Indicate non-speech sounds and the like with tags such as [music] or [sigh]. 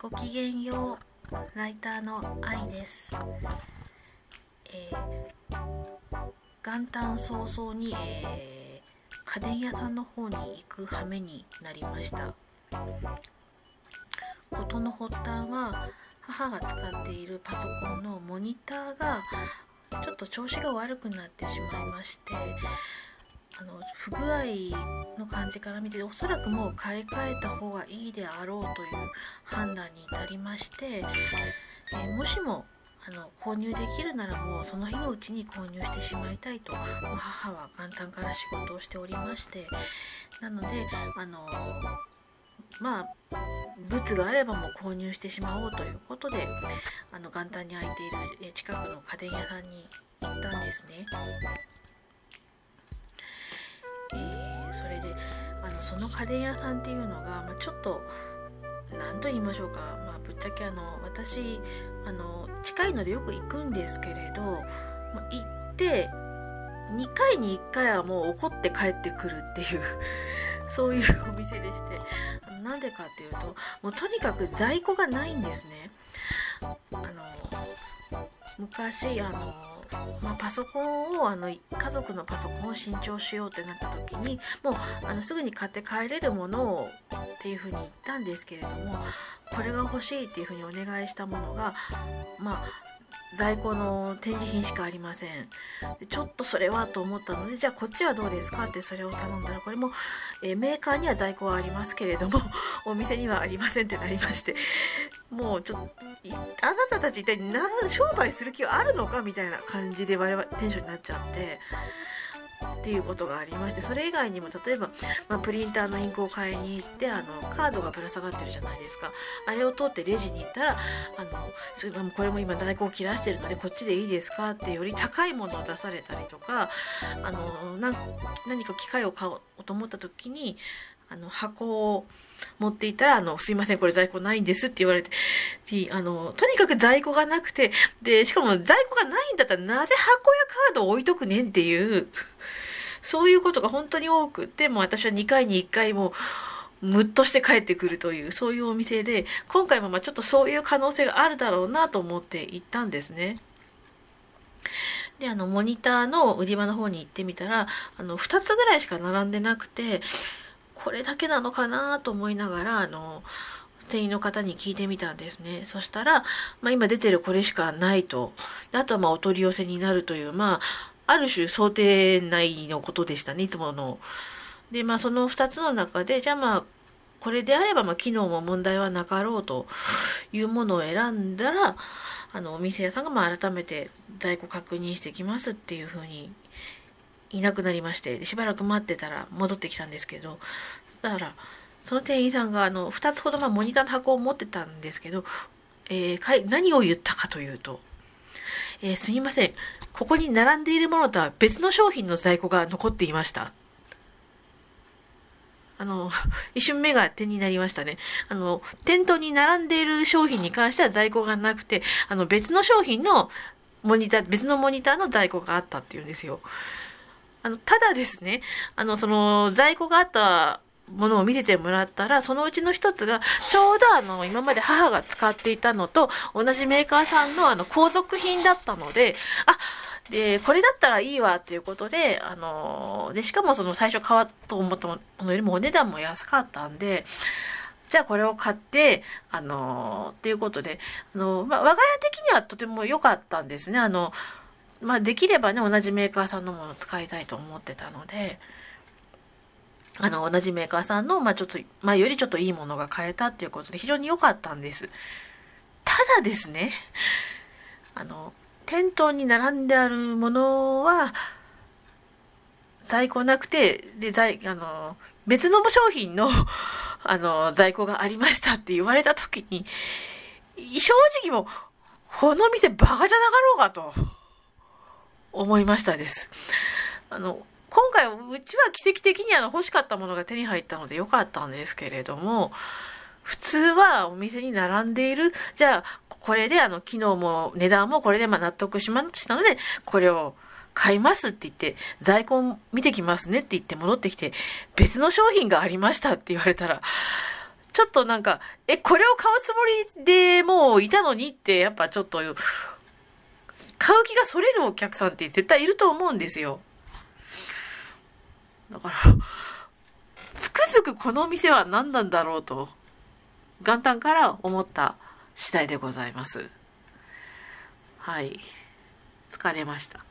ごきげんようライターの愛です、えー、元旦早々に、えー、家電屋さんの方に行く羽目になりました。事の発端は母が使っているパソコンのモニターがちょっと調子が悪くなってしまいましてあの不具合の感じから見ておそらくもう買い替えた方がいいであろうという判断に至りまして、えー、もしもあの購入できるならもうその日のうちに購入してしまいたいと、母は元旦から仕事をしておりましてなのであのまあ物があればもう購入してしまおうということであの元旦に空いている近くの家電屋さんに行ったんですね。えー、それであのその家電屋さんっていうのが、まあ、ちょっと何と言いましょうか、まあ、ぶっちゃけあの私あの近いのでよく行くんですけれど、まあ、行って2回に1回はもう怒って帰ってくるっていう [laughs] そういうお店でして。なんでかっていうともうとにかく在庫がないんですね。あの昔あのまあ、パソコンをあの家族のパソコンを新調しようってなった時にもうあのすぐに買って帰れるものをっていうふうに言ったんですけれどもこれが欲しいっていうふうにお願いしたものがまあ在庫の展示品しかありません。ちょっとそれはと思ったのでじゃあこっちはどうですかってそれを頼んだらこれも、えー、メーカーには在庫はありますけれども [laughs] お店にはありませんってなりまして。もうちょっとあなたたち一体商売する気はあるのかみたいな感じで我々テンションになっちゃって。っていうことがありましてそれ以外にも例えば、まあ、プリンターのインクを買いに行ってあのカードがぶら下がってるじゃないですか。あれを通ってレジに行ったらあのそれこれも今在庫を切らしてるのでこっちでいいですか？ってより高いものを出されたりとかあの何か機械を買おうと思った時にあの箱を持っていたら、あの、すいません、これ在庫ないんですって言われて、あの、とにかく在庫がなくて、で、しかも在庫がないんだったらなぜ箱やカードを置いとくねんっていうそういうことが本当に多くて、もう私は2回に1回も、ムッとして帰ってくるという、そういうお店で、今回もまあちょっとそういう可能性があるだろうなと思って行ったんですね。で、あの、モニターの売り場の方に行ってみたら、あの、2つぐらいしか並んでなくて、これだけなのかなと思いながら、あの、店員の方に聞いてみたんですね。そしたら、まあ、今出てるこれしかないと。あとはまあお取り寄せになるという、まあ、ある種想定内のことでしたね、いつもの。で、まあその2つの中で、じゃあまあ、これであれば、まあ、機能も問題はなかろうというものを選んだら、あの、お店屋さんがまあ改めて在庫確認してきますっていうふうにいなくなりまして、しばらく待ってたら戻ってきたんですけど、だから、その店員さんがあの2つほどまあモニターの箱を持ってたんですけど、えー、何を言ったかというと、えー、すみません。ここに並んでいるものとは別の商品の在庫が残っていました。あの、[laughs] 一瞬目が手になりましたね。あの、店頭に並んでいる商品に関しては在庫がなくて、あの、別の商品のモニター、別のモニターの在庫があったっていうんですよ。あの、ただですね、あの、その、在庫があったものを見せてもらったら、そのうちの一つが、ちょうどあの、今まで母が使っていたのと、同じメーカーさんのあの、後続品だったので、あ、で、これだったらいいわっていうことで、あの、で、しかもその最初買おうと思ったものよりもお値段も安かったんで、じゃあこれを買って、あの、っていうことで、あの、まあ、我が家的にはとても良かったんですね。あの、まあ、できればね、同じメーカーさんのものを使いたいと思ってたので、あの、同じメーカーさんの、まあ、ちょっと、まあ、よりちょっといいものが買えたっていうことで非常に良かったんです。ただですね、あの、店頭に並んであるものは、在庫なくて、で、在、あの、別の商品の、あの、在庫がありましたって言われたときに、正直もう、この店バカじゃなかろうかと、思いましたです。あの、今回うちは奇跡的にあの欲しかったものが手に入ったので良かったんですけれども、普通はお店に並んでいる、じゃあこれであの機能も値段もこれでま納得しましたので、これを買いますって言って、在庫見てきますねって言って戻ってきて、別の商品がありましたって言われたら、ちょっとなんか、え、これを買うつもりでもういたのにって、やっぱちょっと、買う気がそれるお客さんって絶対いると思うんですよ。だから、つくづくこの店は何なんだろうと、元旦から思った次第でございます。はい。疲れました。